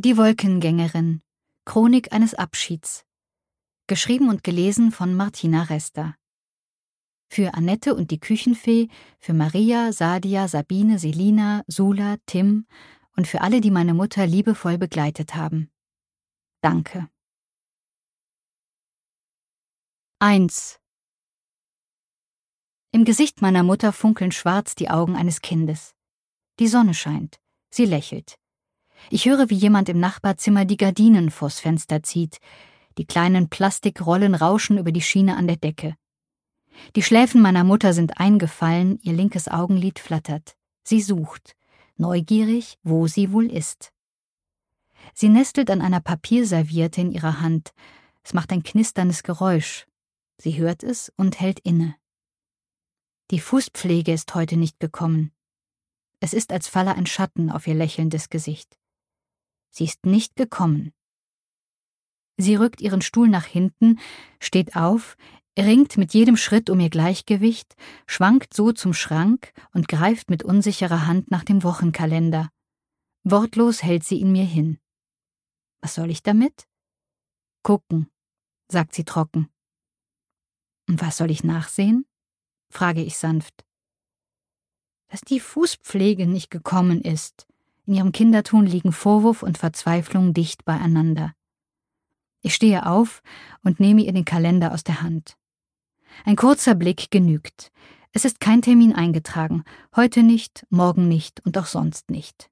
Die Wolkengängerin. Chronik eines Abschieds. Geschrieben und gelesen von Martina Resta. Für Annette und die Küchenfee, für Maria, Sadia, Sabine, Selina, Sula, Tim und für alle, die meine Mutter liebevoll begleitet haben. Danke. 1. Im Gesicht meiner Mutter funkeln schwarz die Augen eines Kindes. Die Sonne scheint. Sie lächelt. Ich höre, wie jemand im Nachbarzimmer die Gardinen vors Fenster zieht. Die kleinen Plastikrollen rauschen über die Schiene an der Decke. Die Schläfen meiner Mutter sind eingefallen, ihr linkes Augenlid flattert. Sie sucht, neugierig, wo sie wohl ist. Sie nestelt an einer Papierserviette in ihrer Hand. Es macht ein knisterndes Geräusch. Sie hört es und hält inne. Die Fußpflege ist heute nicht gekommen. Es ist, als falle ein Schatten auf ihr lächelndes Gesicht. Sie ist nicht gekommen. Sie rückt ihren Stuhl nach hinten, steht auf, ringt mit jedem Schritt um ihr Gleichgewicht, schwankt so zum Schrank und greift mit unsicherer Hand nach dem Wochenkalender. Wortlos hält sie ihn mir hin. Was soll ich damit? Gucken, sagt sie trocken. Und was soll ich nachsehen? frage ich sanft. Dass die Fußpflege nicht gekommen ist. In ihrem Kinderton liegen Vorwurf und Verzweiflung dicht beieinander. Ich stehe auf und nehme ihr den Kalender aus der Hand. Ein kurzer Blick genügt. Es ist kein Termin eingetragen. Heute nicht, morgen nicht und auch sonst nicht.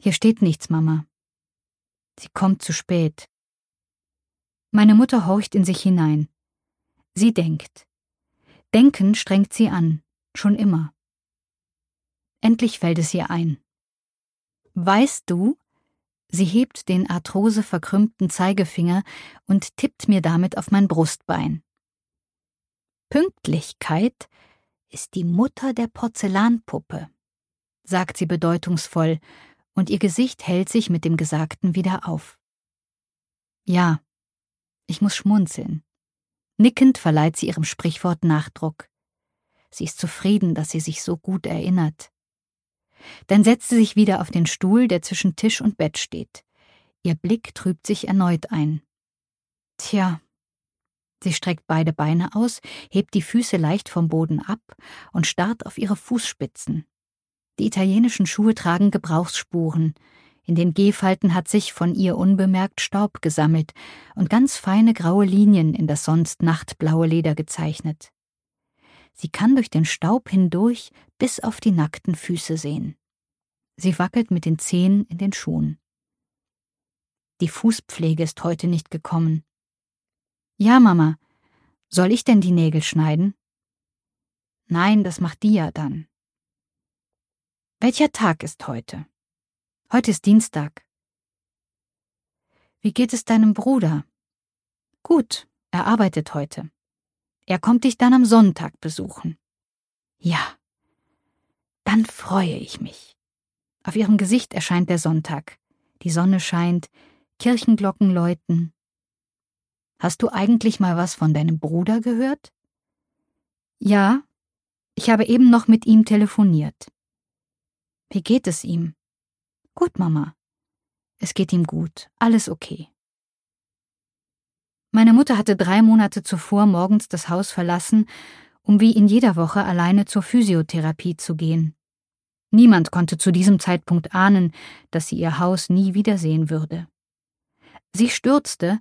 Hier steht nichts, Mama. Sie kommt zu spät. Meine Mutter horcht in sich hinein. Sie denkt. Denken strengt sie an, schon immer. Endlich fällt es ihr ein. Weißt du, sie hebt den Arthrose verkrümmten Zeigefinger und tippt mir damit auf mein Brustbein. Pünktlichkeit ist die Mutter der Porzellanpuppe, sagt sie bedeutungsvoll, und ihr Gesicht hält sich mit dem Gesagten wieder auf. Ja, ich muss schmunzeln. Nickend verleiht sie ihrem Sprichwort Nachdruck. Sie ist zufrieden, dass sie sich so gut erinnert. Dann setzt sie sich wieder auf den Stuhl, der zwischen Tisch und Bett steht. Ihr Blick trübt sich erneut ein. Tja. Sie streckt beide Beine aus, hebt die Füße leicht vom Boden ab und starrt auf ihre Fußspitzen. Die italienischen Schuhe tragen Gebrauchsspuren. In den Gehfalten hat sich von ihr unbemerkt Staub gesammelt und ganz feine graue Linien in das sonst nachtblaue Leder gezeichnet. Sie kann durch den Staub hindurch bis auf die nackten Füße sehen. Sie wackelt mit den Zehen in den Schuhen. Die Fußpflege ist heute nicht gekommen. Ja, Mama, soll ich denn die Nägel schneiden? Nein, das macht die ja dann. Welcher Tag ist heute? Heute ist Dienstag. Wie geht es deinem Bruder? Gut, er arbeitet heute. Er kommt dich dann am Sonntag besuchen. Ja. Dann freue ich mich. Auf ihrem Gesicht erscheint der Sonntag. Die Sonne scheint, Kirchenglocken läuten. Hast du eigentlich mal was von deinem Bruder gehört? Ja, ich habe eben noch mit ihm telefoniert. Wie geht es ihm? Gut, Mama. Es geht ihm gut, alles okay. Meine Mutter hatte drei Monate zuvor morgens das Haus verlassen, um wie in jeder Woche alleine zur Physiotherapie zu gehen. Niemand konnte zu diesem Zeitpunkt ahnen, dass sie ihr Haus nie wiedersehen würde. Sie stürzte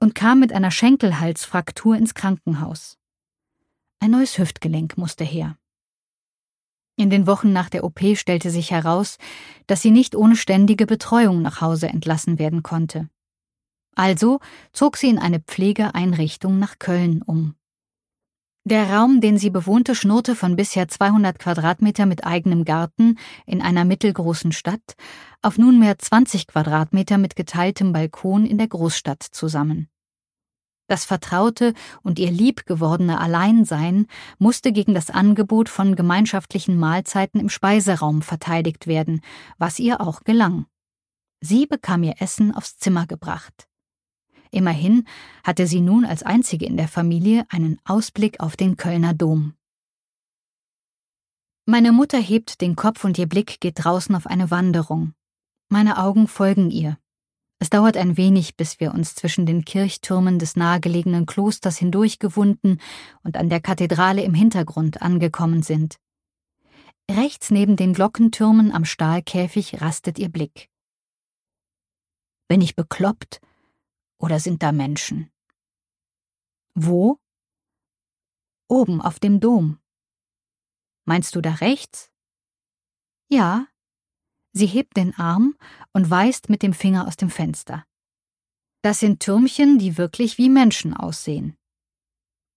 und kam mit einer Schenkelhalsfraktur ins Krankenhaus. Ein neues Hüftgelenk musste her. In den Wochen nach der OP stellte sich heraus, dass sie nicht ohne ständige Betreuung nach Hause entlassen werden konnte. Also zog sie in eine Pflegeeinrichtung nach Köln um. Der Raum, den sie bewohnte, schnurrte von bisher 200 Quadratmeter mit eigenem Garten in einer mittelgroßen Stadt auf nunmehr 20 Quadratmeter mit geteiltem Balkon in der Großstadt zusammen. Das vertraute und ihr lieb gewordene Alleinsein musste gegen das Angebot von gemeinschaftlichen Mahlzeiten im Speiseraum verteidigt werden, was ihr auch gelang. Sie bekam ihr Essen aufs Zimmer gebracht. Immerhin hatte sie nun als einzige in der Familie einen Ausblick auf den Kölner Dom. Meine Mutter hebt den Kopf und ihr Blick geht draußen auf eine Wanderung. Meine Augen folgen ihr. Es dauert ein wenig, bis wir uns zwischen den Kirchtürmen des nahegelegenen Klosters hindurchgewunden und an der Kathedrale im Hintergrund angekommen sind. Rechts neben den Glockentürmen am Stahlkäfig rastet ihr Blick. Bin ich bekloppt? Oder sind da Menschen? Wo? Oben auf dem Dom. Meinst du da rechts? Ja. Sie hebt den Arm und weist mit dem Finger aus dem Fenster. Das sind Türmchen, die wirklich wie Menschen aussehen.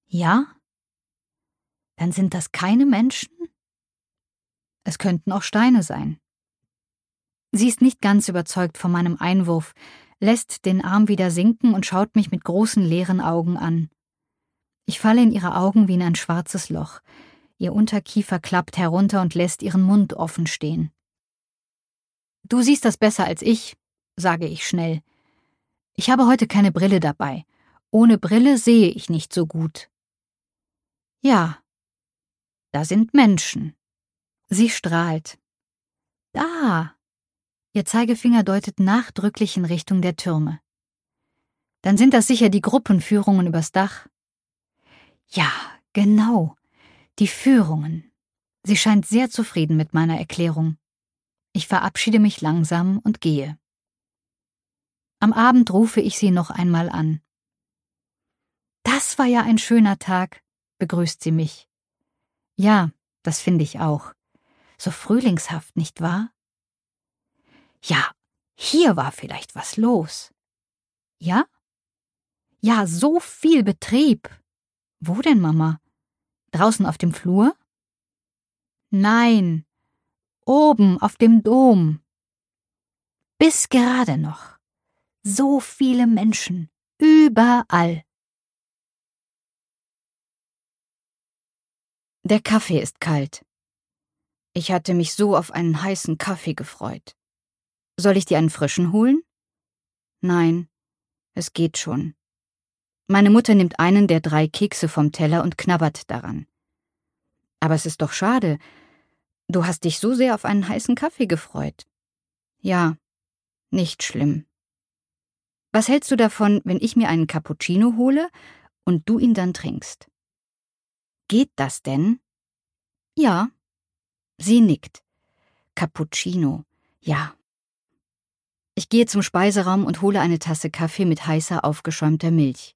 Ja? Dann sind das keine Menschen? Es könnten auch Steine sein. Sie ist nicht ganz überzeugt von meinem Einwurf, lässt den Arm wieder sinken und schaut mich mit großen leeren Augen an. Ich falle in ihre Augen wie in ein schwarzes Loch. Ihr Unterkiefer klappt herunter und lässt ihren Mund offen stehen. Du siehst das besser als ich, sage ich schnell. Ich habe heute keine Brille dabei. Ohne Brille sehe ich nicht so gut. Ja, da sind Menschen. Sie strahlt. Da. Ihr Zeigefinger deutet nachdrücklich in Richtung der Türme. Dann sind das sicher die Gruppenführungen übers Dach. Ja, genau. Die Führungen. Sie scheint sehr zufrieden mit meiner Erklärung. Ich verabschiede mich langsam und gehe. Am Abend rufe ich sie noch einmal an. Das war ja ein schöner Tag, begrüßt sie mich. Ja, das finde ich auch. So frühlingshaft, nicht wahr? Ja, hier war vielleicht was los. Ja? Ja, so viel Betrieb. Wo denn, Mama? Draußen auf dem Flur? Nein, oben auf dem Dom. Bis gerade noch. So viele Menschen, überall. Der Kaffee ist kalt. Ich hatte mich so auf einen heißen Kaffee gefreut. Soll ich dir einen frischen holen? Nein, es geht schon. Meine Mutter nimmt einen der drei Kekse vom Teller und knabbert daran. Aber es ist doch schade. Du hast dich so sehr auf einen heißen Kaffee gefreut. Ja, nicht schlimm. Was hältst du davon, wenn ich mir einen Cappuccino hole und du ihn dann trinkst? Geht das denn? Ja. Sie nickt. Cappuccino. Ja, ich gehe zum Speiseraum und hole eine Tasse Kaffee mit heißer, aufgeschäumter Milch.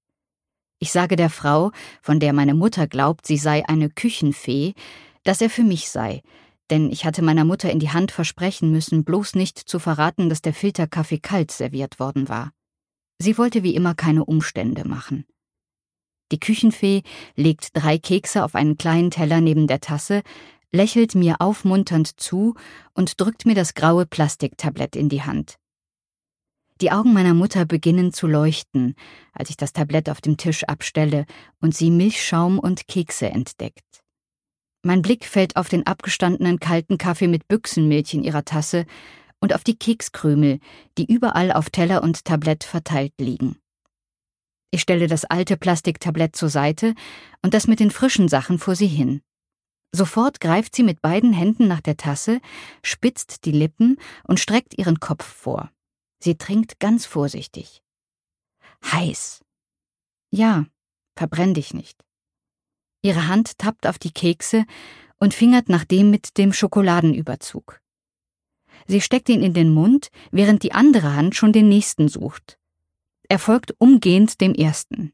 Ich sage der Frau, von der meine Mutter glaubt, sie sei eine Küchenfee, dass er für mich sei, denn ich hatte meiner Mutter in die Hand versprechen müssen, bloß nicht zu verraten, dass der Filterkaffee kalt serviert worden war. Sie wollte wie immer keine Umstände machen. Die Küchenfee legt drei Kekse auf einen kleinen Teller neben der Tasse, lächelt mir aufmunternd zu und drückt mir das graue Plastiktablett in die Hand. Die Augen meiner Mutter beginnen zu leuchten, als ich das Tablett auf dem Tisch abstelle und sie Milchschaum und Kekse entdeckt. Mein Blick fällt auf den abgestandenen kalten Kaffee mit Büchsenmilch in ihrer Tasse und auf die Kekskrümel, die überall auf Teller und Tablett verteilt liegen. Ich stelle das alte Plastiktablett zur Seite und das mit den frischen Sachen vor sie hin. Sofort greift sie mit beiden Händen nach der Tasse, spitzt die Lippen und streckt ihren Kopf vor. Sie trinkt ganz vorsichtig. Heiß. Ja, verbrenn dich nicht. Ihre Hand tappt auf die Kekse und fingert nach dem mit dem Schokoladenüberzug. Sie steckt ihn in den Mund, während die andere Hand schon den nächsten sucht. Er folgt umgehend dem ersten.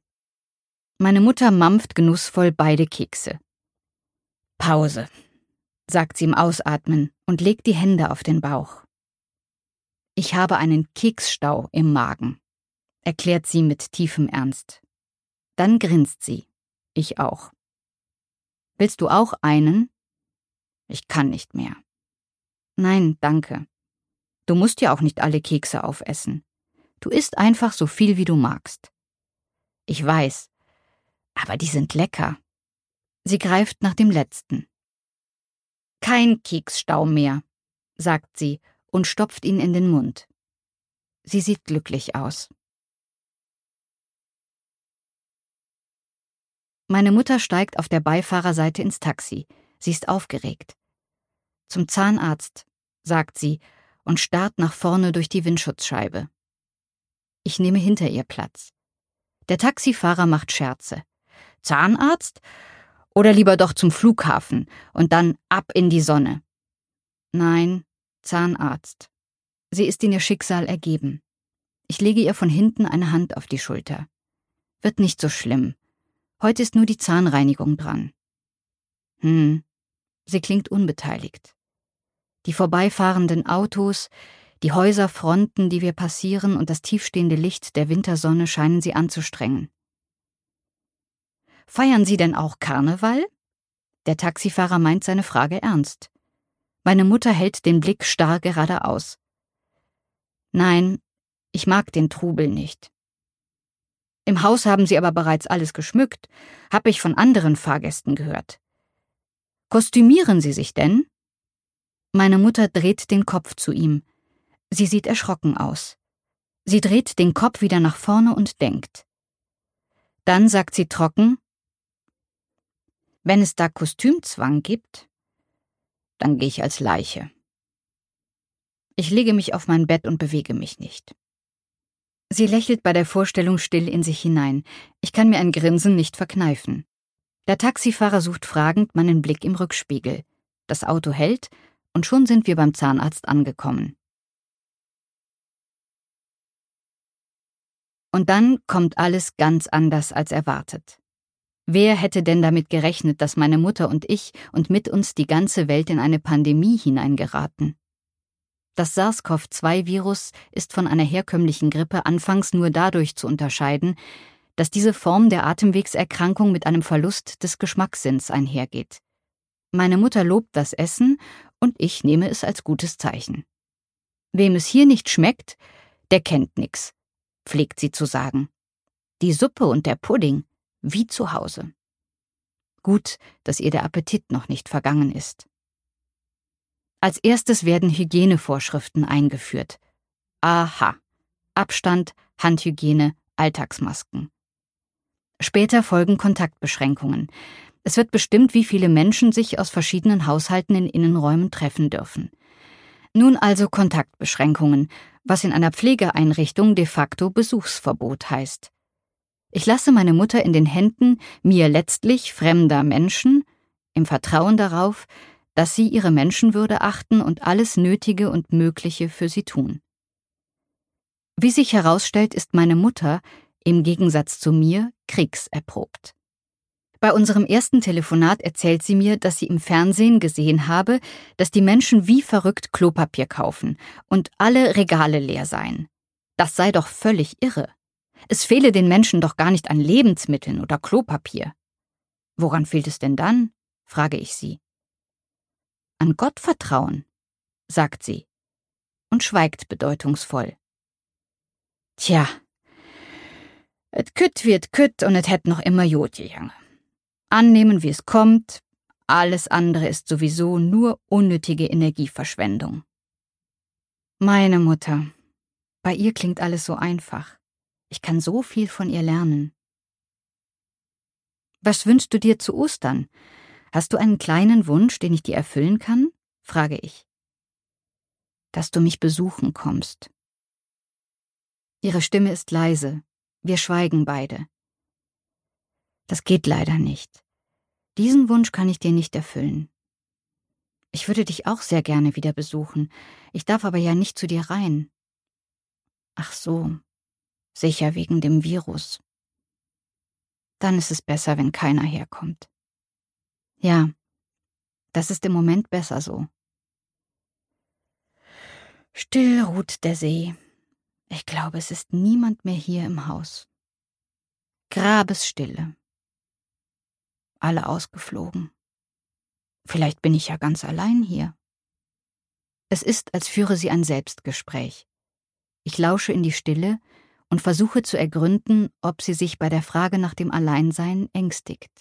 Meine Mutter mampft genussvoll beide Kekse. Pause, sagt sie im Ausatmen und legt die Hände auf den Bauch. Ich habe einen Keksstau im Magen, erklärt sie mit tiefem Ernst. Dann grinst sie. Ich auch. Willst du auch einen? Ich kann nicht mehr. Nein, danke. Du musst ja auch nicht alle Kekse aufessen. Du isst einfach so viel, wie du magst. Ich weiß, aber die sind lecker. Sie greift nach dem letzten. Kein Keksstau mehr, sagt sie und stopft ihn in den Mund. Sie sieht glücklich aus. Meine Mutter steigt auf der Beifahrerseite ins Taxi. Sie ist aufgeregt. Zum Zahnarzt, sagt sie und starrt nach vorne durch die Windschutzscheibe. Ich nehme hinter ihr Platz. Der Taxifahrer macht Scherze. Zahnarzt? Oder lieber doch zum Flughafen und dann ab in die Sonne. Nein, Zahnarzt. Sie ist in ihr Schicksal ergeben. Ich lege ihr von hinten eine Hand auf die Schulter. Wird nicht so schlimm. Heute ist nur die Zahnreinigung dran. Hm, sie klingt unbeteiligt. Die vorbeifahrenden Autos, die Häuserfronten, die wir passieren und das tiefstehende Licht der Wintersonne scheinen sie anzustrengen. Feiern Sie denn auch Karneval? Der Taxifahrer meint seine Frage ernst. Meine Mutter hält den Blick starr geradeaus. Nein, ich mag den Trubel nicht. Im Haus haben sie aber bereits alles geschmückt, hab ich von anderen Fahrgästen gehört. Kostümieren Sie sich denn? Meine Mutter dreht den Kopf zu ihm. Sie sieht erschrocken aus. Sie dreht den Kopf wieder nach vorne und denkt. Dann sagt sie trocken Wenn es da Kostümzwang gibt, dann gehe ich als Leiche. Ich lege mich auf mein Bett und bewege mich nicht. Sie lächelt bei der Vorstellung still in sich hinein. Ich kann mir ein Grinsen nicht verkneifen. Der Taxifahrer sucht fragend meinen Blick im Rückspiegel. Das Auto hält, und schon sind wir beim Zahnarzt angekommen. Und dann kommt alles ganz anders als erwartet. Wer hätte denn damit gerechnet, dass meine Mutter und ich und mit uns die ganze Welt in eine Pandemie hineingeraten? Das SARS-CoV-2-Virus ist von einer herkömmlichen Grippe anfangs nur dadurch zu unterscheiden, dass diese Form der Atemwegserkrankung mit einem Verlust des Geschmackssinns einhergeht. Meine Mutter lobt das Essen und ich nehme es als gutes Zeichen. Wem es hier nicht schmeckt, der kennt nix, pflegt sie zu sagen. Die Suppe und der Pudding, wie zu Hause. Gut, dass ihr der Appetit noch nicht vergangen ist. Als erstes werden Hygienevorschriften eingeführt. Aha. Abstand, Handhygiene, Alltagsmasken. Später folgen Kontaktbeschränkungen. Es wird bestimmt, wie viele Menschen sich aus verschiedenen Haushalten in Innenräumen treffen dürfen. Nun also Kontaktbeschränkungen, was in einer Pflegeeinrichtung de facto Besuchsverbot heißt. Ich lasse meine Mutter in den Händen mir letztlich fremder Menschen, im Vertrauen darauf, dass sie ihre Menschenwürde achten und alles Nötige und Mögliche für sie tun. Wie sich herausstellt, ist meine Mutter, im Gegensatz zu mir, kriegserprobt. Bei unserem ersten Telefonat erzählt sie mir, dass sie im Fernsehen gesehen habe, dass die Menschen wie verrückt Klopapier kaufen und alle Regale leer seien. Das sei doch völlig irre. Es fehle den Menschen doch gar nicht an Lebensmitteln oder Klopapier. Woran fehlt es denn dann? frage ich sie an Gott vertrauen, sagt sie und schweigt bedeutungsvoll. Tja, et kütt wird kütt und et hätt noch immer Jod gegangen. Annehmen, wie es kommt, alles andere ist sowieso nur unnötige Energieverschwendung. Meine Mutter. Bei ihr klingt alles so einfach. Ich kann so viel von ihr lernen. Was wünschst du dir zu Ostern? Hast du einen kleinen Wunsch, den ich dir erfüllen kann? frage ich. Dass du mich besuchen kommst. Ihre Stimme ist leise. Wir schweigen beide. Das geht leider nicht. Diesen Wunsch kann ich dir nicht erfüllen. Ich würde dich auch sehr gerne wieder besuchen. Ich darf aber ja nicht zu dir rein. Ach so, sicher wegen dem Virus. Dann ist es besser, wenn keiner herkommt. Ja, das ist im Moment besser so. Still ruht der See. Ich glaube, es ist niemand mehr hier im Haus. Grabesstille. Alle ausgeflogen. Vielleicht bin ich ja ganz allein hier. Es ist, als führe sie ein Selbstgespräch. Ich lausche in die Stille und versuche zu ergründen, ob sie sich bei der Frage nach dem Alleinsein ängstigt.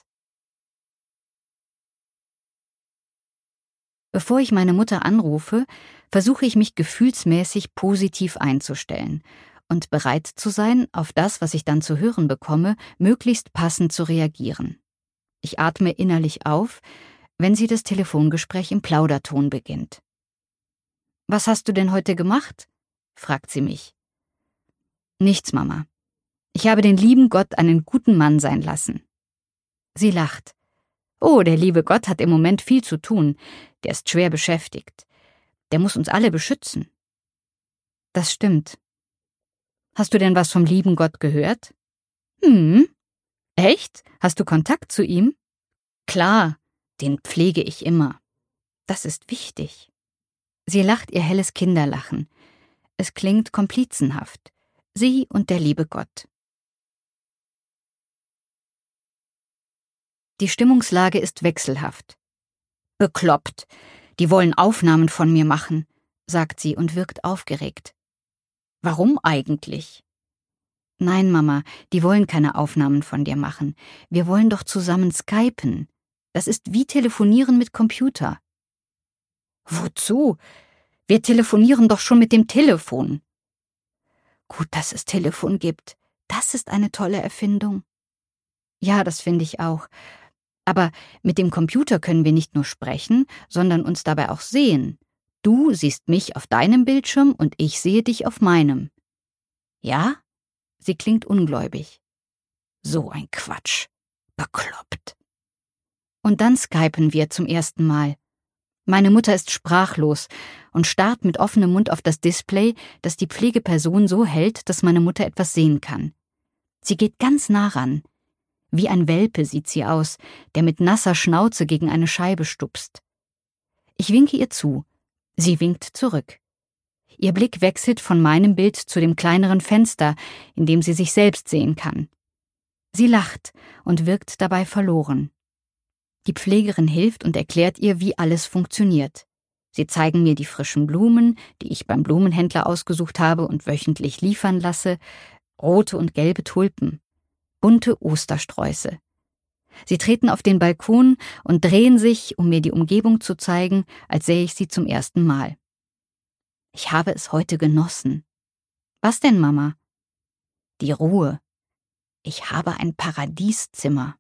Bevor ich meine Mutter anrufe, versuche ich mich gefühlsmäßig positiv einzustellen und bereit zu sein, auf das, was ich dann zu hören bekomme, möglichst passend zu reagieren. Ich atme innerlich auf, wenn sie das Telefongespräch im Plauderton beginnt. Was hast du denn heute gemacht? fragt sie mich. Nichts, Mama. Ich habe den lieben Gott einen guten Mann sein lassen. Sie lacht. Oh, der liebe Gott hat im Moment viel zu tun. Der ist schwer beschäftigt. Der muss uns alle beschützen. Das stimmt. Hast du denn was vom lieben Gott gehört? Hm. Echt? Hast du Kontakt zu ihm? Klar, den pflege ich immer. Das ist wichtig. Sie lacht ihr helles Kinderlachen. Es klingt komplizenhaft. Sie und der liebe Gott. Die Stimmungslage ist wechselhaft. Bekloppt. Die wollen Aufnahmen von mir machen, sagt sie und wirkt aufgeregt. Warum eigentlich? Nein, Mama, die wollen keine Aufnahmen von dir machen. Wir wollen doch zusammen skypen. Das ist wie telefonieren mit Computer. Wozu? Wir telefonieren doch schon mit dem Telefon. Gut, dass es Telefon gibt. Das ist eine tolle Erfindung. Ja, das finde ich auch. Aber mit dem Computer können wir nicht nur sprechen, sondern uns dabei auch sehen. Du siehst mich auf deinem Bildschirm und ich sehe dich auf meinem. Ja? Sie klingt ungläubig. So ein Quatsch. Bekloppt. Und dann skypen wir zum ersten Mal. Meine Mutter ist sprachlos und starrt mit offenem Mund auf das Display, das die Pflegeperson so hält, dass meine Mutter etwas sehen kann. Sie geht ganz nah ran. Wie ein Welpe sieht sie aus, der mit nasser Schnauze gegen eine Scheibe stupst. Ich winke ihr zu. Sie winkt zurück. Ihr Blick wechselt von meinem Bild zu dem kleineren Fenster, in dem sie sich selbst sehen kann. Sie lacht und wirkt dabei verloren. Die Pflegerin hilft und erklärt ihr, wie alles funktioniert. Sie zeigen mir die frischen Blumen, die ich beim Blumenhändler ausgesucht habe und wöchentlich liefern lasse, rote und gelbe Tulpen bunte Ostersträuße. Sie treten auf den Balkon und drehen sich, um mir die Umgebung zu zeigen, als sähe ich sie zum ersten Mal. Ich habe es heute genossen. Was denn, Mama? Die Ruhe. Ich habe ein Paradieszimmer.